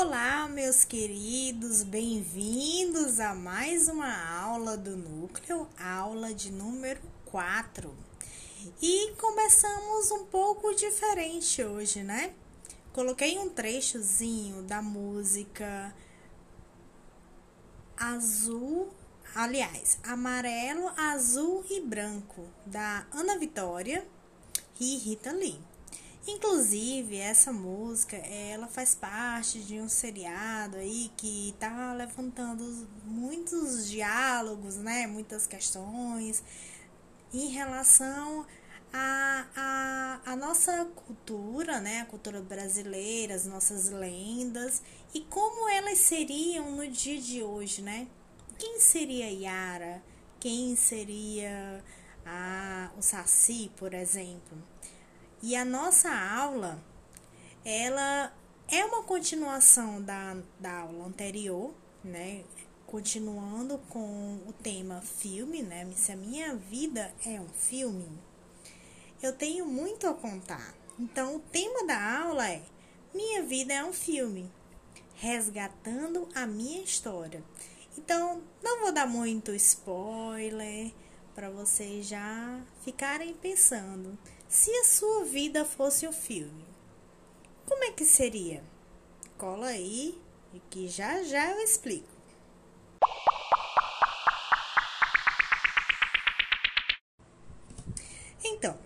Olá, meus queridos, bem-vindos a mais uma aula do Núcleo, aula de número 4. E começamos um pouco diferente hoje, né? Coloquei um trechozinho da música Azul, aliás, Amarelo, Azul e Branco, da Ana Vitória e Rita Lee. Inclusive, essa música, ela faz parte de um seriado aí que tá levantando muitos diálogos, né? Muitas questões em relação a, a, a nossa cultura, né? A cultura brasileira, as nossas lendas e como elas seriam no dia de hoje, né? Quem seria Yara? Quem seria a, o Saci, por exemplo? E a nossa aula, ela é uma continuação da, da aula anterior, né? Continuando com o tema filme, né? Se a minha vida é um filme, eu tenho muito a contar. Então, o tema da aula é Minha vida é um filme, resgatando a minha história. Então, não vou dar muito spoiler para vocês já ficarem pensando. Se a sua vida fosse um filme, como é que seria? Cola aí e que já já eu explico. Então,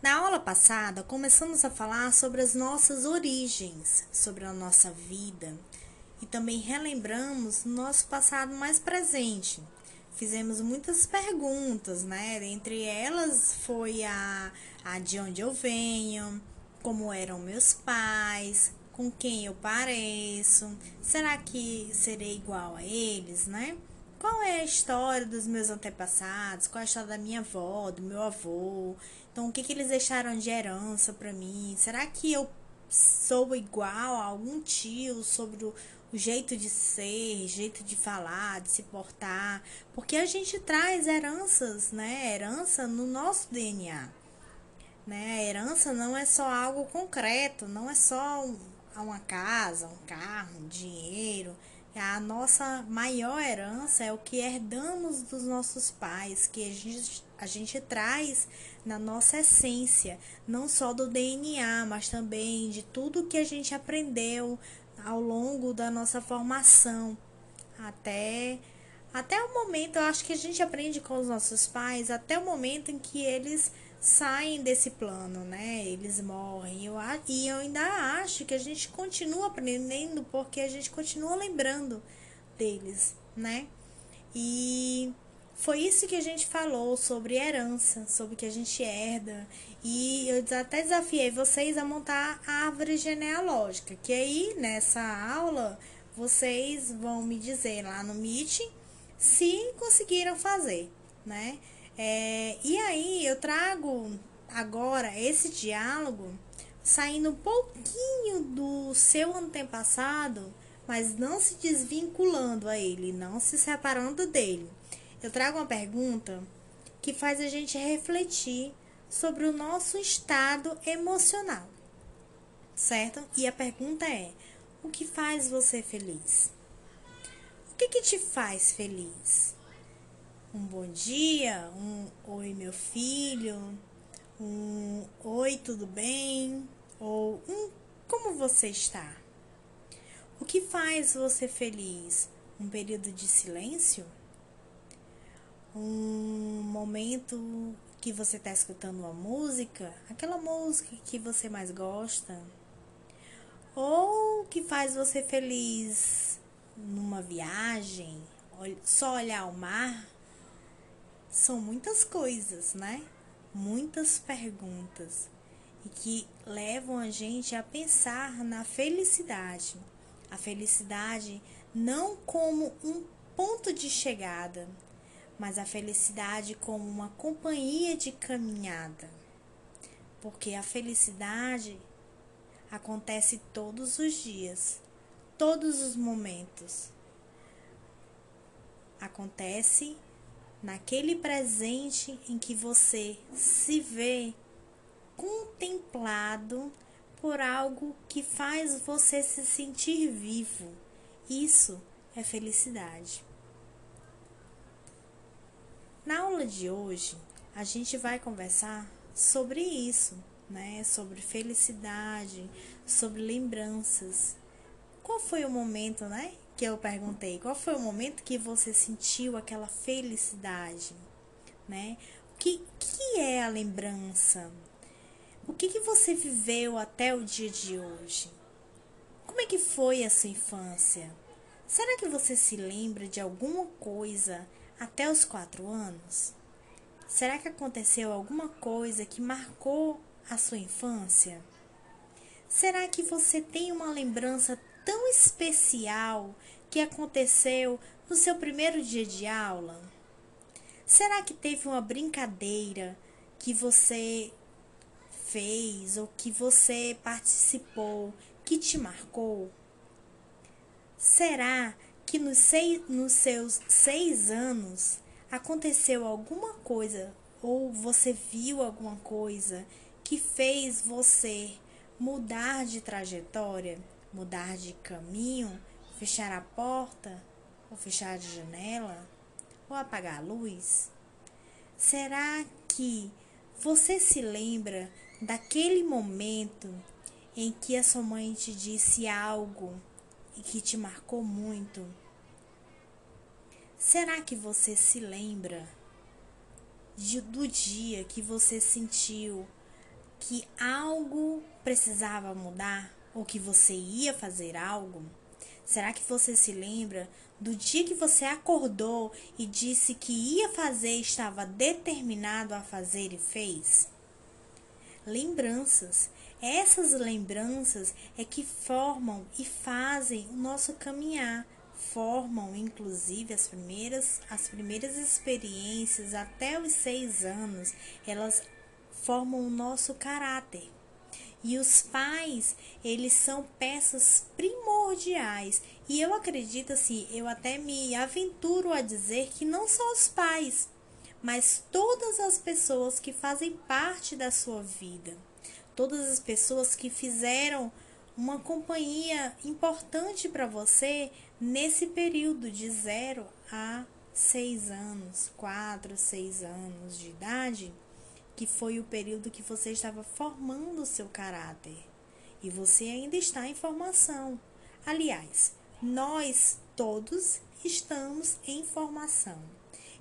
na aula passada começamos a falar sobre as nossas origens, sobre a nossa vida e também relembramos nosso passado mais presente. Fizemos muitas perguntas, né? Entre elas foi a a de onde eu venho, como eram meus pais, com quem eu pareço, será que serei igual a eles, né? Qual é a história dos meus antepassados? Qual é a história da minha avó, do meu avô? Então, o que, que eles deixaram de herança para mim? Será que eu sou igual a algum tio sobre o, o jeito de ser, jeito de falar, de se portar? Porque a gente traz heranças, né? Herança no nosso DNA. Né? A herança não é só algo concreto, não é só uma casa, um carro, um dinheiro. A nossa maior herança é o que herdamos dos nossos pais, que a gente, a gente traz na nossa essência, não só do DNA, mas também de tudo que a gente aprendeu ao longo da nossa formação até até o momento, eu acho que a gente aprende com os nossos pais até o momento em que eles saem desse plano, né? Eles morrem. Eu, e eu ainda acho que a gente continua aprendendo porque a gente continua lembrando deles, né? E foi isso que a gente falou sobre herança, sobre que a gente herda. E eu até desafiei vocês a montar a árvore genealógica, que aí nessa aula vocês vão me dizer lá no Meet se conseguiram fazer, né? É, e aí eu trago agora esse diálogo saindo um pouquinho do seu antepassado, mas não se desvinculando a ele, não se separando dele. Eu trago uma pergunta que faz a gente refletir sobre o nosso estado emocional, certo? E a pergunta é: o que faz você feliz? O que, que te faz feliz? um bom dia, um oi meu filho, um oi tudo bem ou um como você está? O que faz você feliz? Um período de silêncio? Um momento que você está escutando uma música, aquela música que você mais gosta? Ou que faz você feliz numa viagem, só olhar o mar? são muitas coisas, né? Muitas perguntas e que levam a gente a pensar na felicidade. A felicidade não como um ponto de chegada, mas a felicidade como uma companhia de caminhada. Porque a felicidade acontece todos os dias, todos os momentos. Acontece naquele presente em que você se vê contemplado por algo que faz você se sentir vivo. Isso é felicidade. Na aula de hoje, a gente vai conversar sobre isso, né? Sobre felicidade, sobre lembranças. Qual foi o momento, né? Que eu perguntei, qual foi o momento que você sentiu aquela felicidade, né? O que, que é a lembrança? O que, que você viveu até o dia de hoje? Como é que foi a sua infância? Será que você se lembra de alguma coisa até os quatro anos? Será que aconteceu alguma coisa que marcou a sua infância? Será que você tem uma lembrança tão especial que aconteceu no seu primeiro dia de aula? Será que teve uma brincadeira que você fez ou que você participou que te marcou? Será que nos, seis, nos seus seis anos aconteceu alguma coisa ou você viu alguma coisa que fez você mudar de trajetória, mudar de caminho, fechar a porta ou fechar a janela ou apagar a luz? Será que você se lembra daquele momento em que a sua mãe te disse algo e que te marcou muito? Será que você se lembra de, do dia que você sentiu que algo precisava mudar ou que você ia fazer algo? Será que você se lembra do dia que você acordou e disse que ia fazer, estava determinado a fazer e fez? Lembranças. Essas lembranças é que formam e fazem o nosso caminhar formam inclusive as primeiras as primeiras experiências até os seis anos elas formam o nosso caráter. E os pais eles são peças primordiais. E eu acredito assim eu até me aventuro a dizer que não só os pais mas todas as pessoas que fazem parte da sua vida todas as pessoas que fizeram uma companhia importante para você nesse período de 0 a 6 anos, 4, 6 anos de idade, que foi o período que você estava formando o seu caráter e você ainda está em formação. Aliás, nós todos estamos em formação.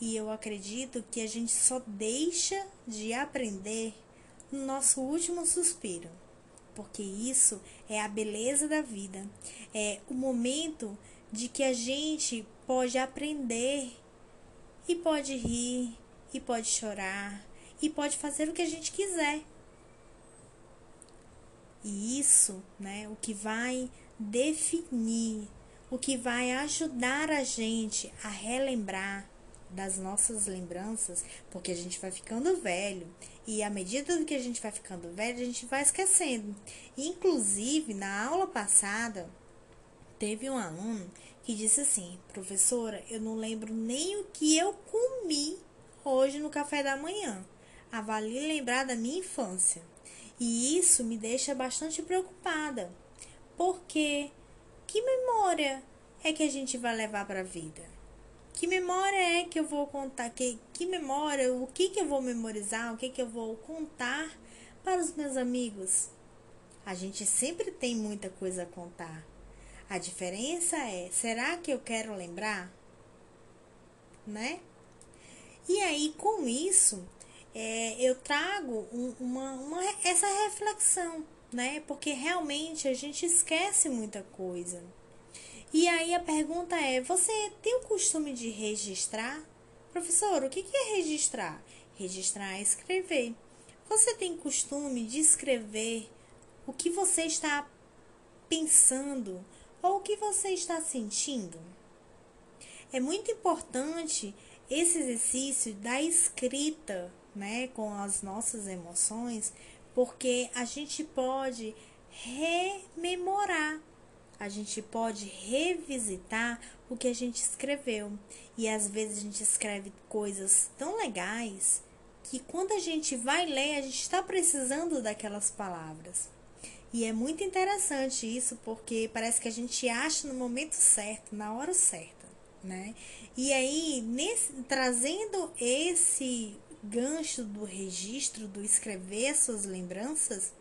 E eu acredito que a gente só deixa de aprender no nosso último suspiro, porque isso é a beleza da vida, é o momento de que a gente pode aprender e pode rir e pode chorar e pode fazer o que a gente quiser. E isso, né, o que vai definir, o que vai ajudar a gente a relembrar das nossas lembranças, porque a gente vai ficando velho e à medida que a gente vai ficando velho, a gente vai esquecendo. Inclusive, na aula passada, teve um aluno que disse assim: Professora, eu não lembro nem o que eu comi hoje no café da manhã. Avalie lembrar da minha infância. E isso me deixa bastante preocupada. Porque que memória é que a gente vai levar para a vida? Que memória é que eu vou contar? Que, que memória, o que, que eu vou memorizar? O que, que eu vou contar para os meus amigos? A gente sempre tem muita coisa a contar. A diferença é, será que eu quero lembrar? Né? E aí, com isso, é, eu trago um, uma, uma, essa reflexão, né? Porque realmente a gente esquece muita coisa. E aí a pergunta é: você tem o costume de registrar? Professor, o que é registrar? Registrar é escrever. Você tem costume de escrever o que você está pensando, ou o que você está sentindo? É muito importante esse exercício da escrita, né, com as nossas emoções, porque a gente pode rememorar, a gente pode revisitar o que a gente escreveu. E às vezes a gente escreve coisas tão legais que quando a gente vai ler, a gente está precisando daquelas palavras. E é muito interessante isso, porque parece que a gente acha no momento certo, na hora certa, né? E aí, nesse, trazendo esse gancho do registro, do escrever suas lembranças,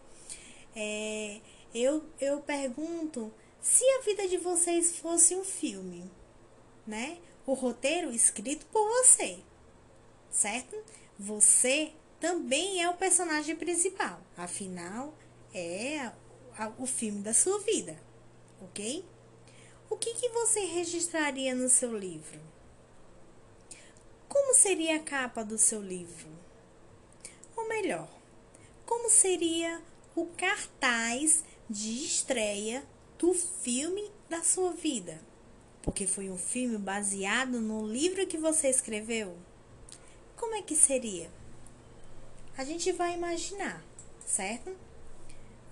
é, eu, eu pergunto se a vida de vocês fosse um filme, né? O roteiro escrito por você, certo? Você também é o personagem principal, afinal, é o filme da sua vida, ok? O que, que você registraria no seu livro? Como seria a capa do seu livro? Ou melhor, como seria o cartaz de estreia do filme da sua vida? Porque foi um filme baseado no livro que você escreveu? Como é que seria? A gente vai imaginar, certo?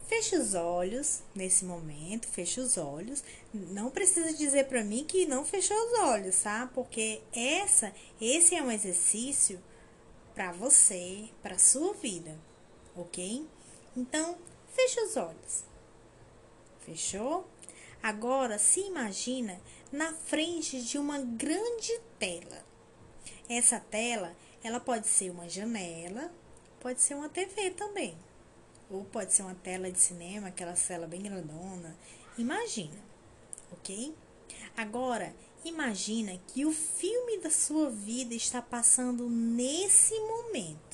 Feche os olhos nesse momento, feche os olhos. Não precisa dizer para mim que não fechou os olhos, tá? Porque essa, esse é um exercício para você, para sua vida, ok? Então, feche os olhos. Fechou? Agora se imagina na frente de uma grande tela. Essa tela, ela pode ser uma janela, pode ser uma TV também ou pode ser uma tela de cinema, aquela tela bem grandona. Imagina, ok? Agora, imagina que o filme da sua vida está passando nesse momento.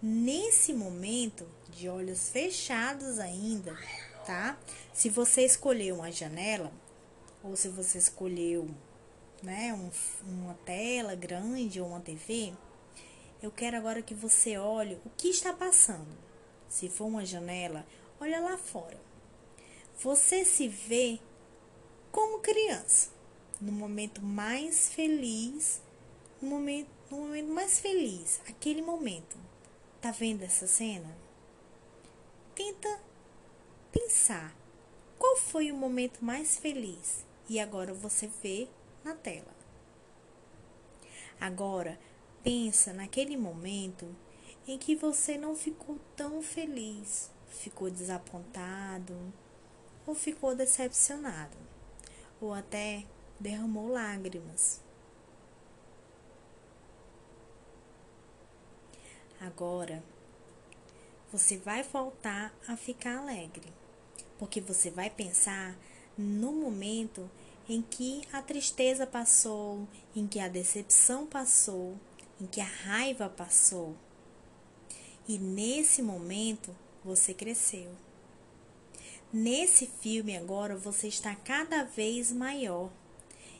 Nesse momento, de olhos fechados ainda, tá? Se você escolheu uma janela, ou se você escolheu né, um, uma tela grande ou uma TV, eu quero agora que você olhe o que está passando. Se for uma janela, olha lá fora. Você se vê como criança, no momento mais feliz, no momento, no momento mais feliz, aquele momento. Tá vendo essa cena? Tenta pensar qual foi o momento mais feliz e agora você vê na tela. Agora, Pensa naquele momento em que você não ficou tão feliz, ficou desapontado, ou ficou decepcionado, ou até derramou lágrimas. Agora, você vai voltar a ficar alegre, porque você vai pensar no momento em que a tristeza passou, em que a decepção passou, em que a raiva passou. E nesse momento você cresceu. Nesse filme agora você está cada vez maior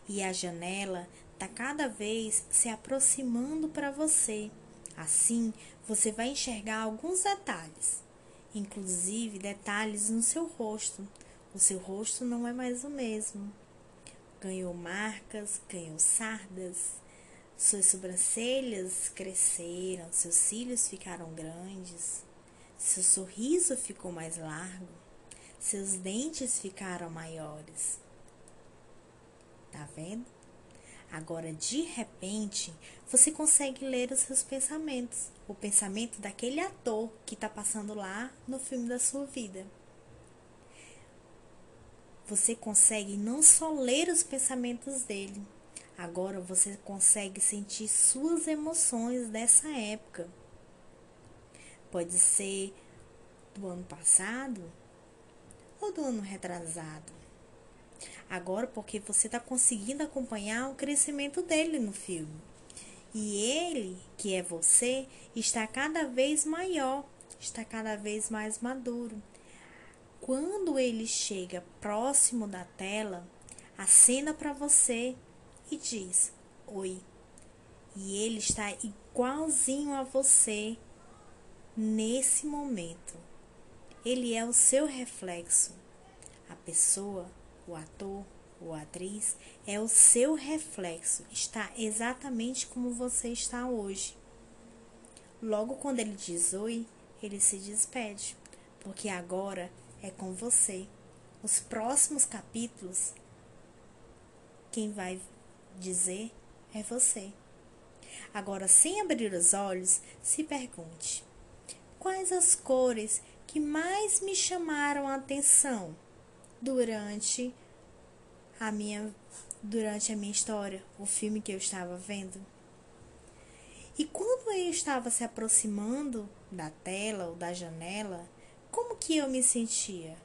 e a janela está cada vez se aproximando para você. Assim, você vai enxergar alguns detalhes, inclusive detalhes no seu rosto. O seu rosto não é mais o mesmo. Ganhou marcas, ganhou sardas, suas sobrancelhas cresceram, seus cílios ficaram grandes, seu sorriso ficou mais largo, seus dentes ficaram maiores. Tá vendo? Agora, de repente, você consegue ler os seus pensamentos, o pensamento daquele ator que está passando lá no filme da sua vida. Você consegue não só ler os pensamentos dele, Agora você consegue sentir suas emoções dessa época. Pode ser do ano passado ou do ano retrasado. Agora, porque você está conseguindo acompanhar o crescimento dele no filme. E ele, que é você, está cada vez maior, está cada vez mais maduro. Quando ele chega próximo da tela, acena para você e diz: Oi. E ele está igualzinho a você nesse momento. Ele é o seu reflexo. A pessoa, o ator, ou atriz é o seu reflexo, está exatamente como você está hoje. Logo quando ele diz oi, ele se despede, porque agora é com você. Os próximos capítulos, quem vai dizer é você. Agora, sem abrir os olhos, se pergunte: quais as cores que mais me chamaram a atenção durante a minha durante a minha história, o filme que eu estava vendo? E quando eu estava se aproximando da tela ou da janela, como que eu me sentia?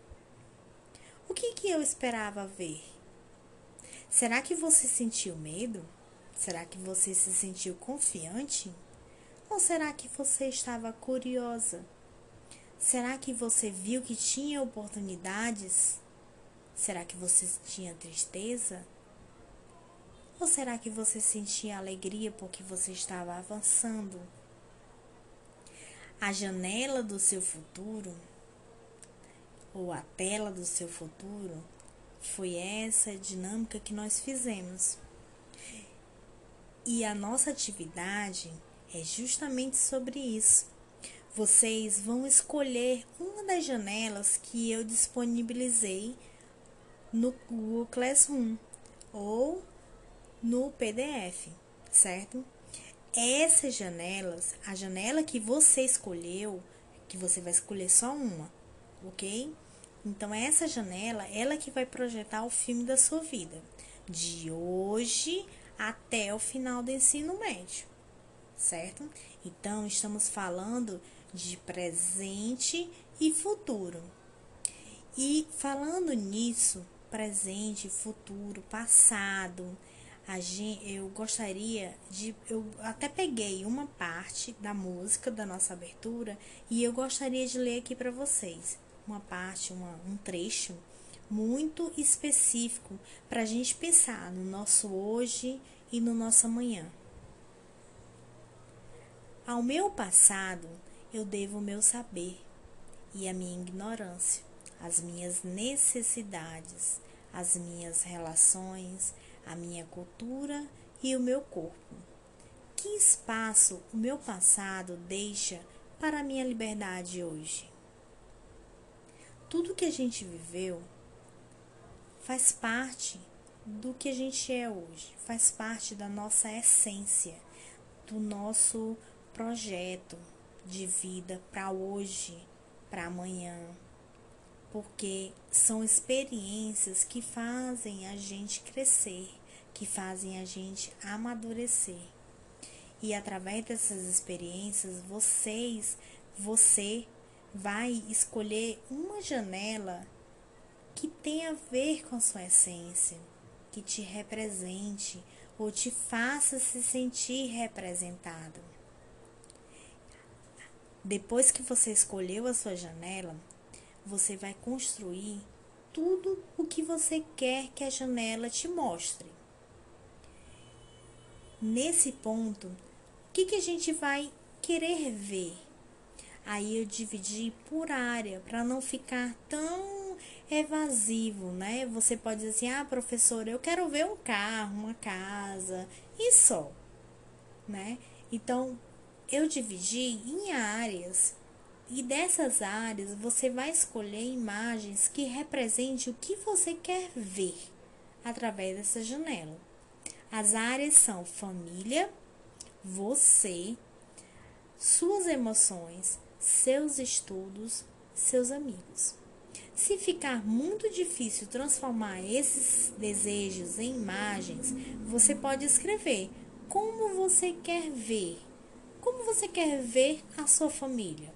O que que eu esperava ver? Será que você sentiu medo? Será que você se sentiu confiante? Ou será que você estava curiosa? Será que você viu que tinha oportunidades? Será que você tinha tristeza? Ou será que você sentia alegria porque você estava avançando? A janela do seu futuro, ou a tela do seu futuro, foi essa dinâmica que nós fizemos. E a nossa atividade é justamente sobre isso. Vocês vão escolher uma das janelas que eu disponibilizei no Google Classroom ou no PDF, certo? Essas janelas, a janela que você escolheu, que você vai escolher só uma, ok? Então essa janela, ela que vai projetar o filme da sua vida, de hoje até o final do ensino médio, certo? Então, estamos falando de presente e futuro. E falando nisso, presente, futuro, passado, gente, eu gostaria de. Eu até peguei uma parte da música da nossa abertura e eu gostaria de ler aqui para vocês. Uma parte, uma, um trecho muito específico para a gente pensar no nosso hoje e no nosso amanhã. Ao meu passado eu devo o meu saber e a minha ignorância, as minhas necessidades, as minhas relações, a minha cultura e o meu corpo. Que espaço o meu passado deixa para a minha liberdade hoje? Tudo que a gente viveu faz parte do que a gente é hoje, faz parte da nossa essência, do nosso projeto de vida para hoje, para amanhã, porque são experiências que fazem a gente crescer, que fazem a gente amadurecer. E através dessas experiências, vocês, você vai escolher uma janela que tem a ver com a sua essência, que te represente ou te faça se sentir representado. Depois que você escolheu a sua janela, você vai construir tudo o que você quer que a janela te mostre. Nesse ponto, o que, que a gente vai querer ver? Aí eu dividi por área para não ficar tão evasivo, né? Você pode dizer assim: "Ah, professora, eu quero ver um carro, uma casa e só", né? Então, eu dividi em áreas e dessas áreas você vai escolher imagens que representem o que você quer ver através dessa janela. As áreas são família, você, suas emoções, seus estudos, seus amigos. Se ficar muito difícil transformar esses desejos em imagens, você pode escrever como você quer ver. Como você quer ver a sua família?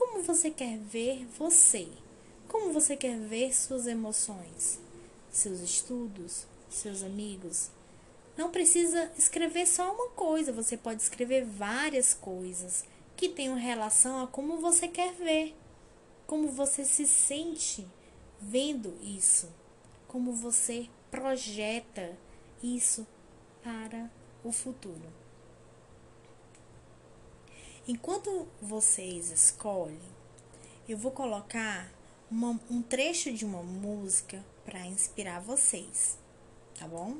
Como você quer ver você? Como você quer ver suas emoções, seus estudos, seus amigos? Não precisa escrever só uma coisa, você pode escrever várias coisas que tenham relação a como você quer ver, como você se sente vendo isso, como você projeta isso para o futuro. Enquanto vocês escolhem, eu vou colocar uma, um trecho de uma música para inspirar vocês. tá bom?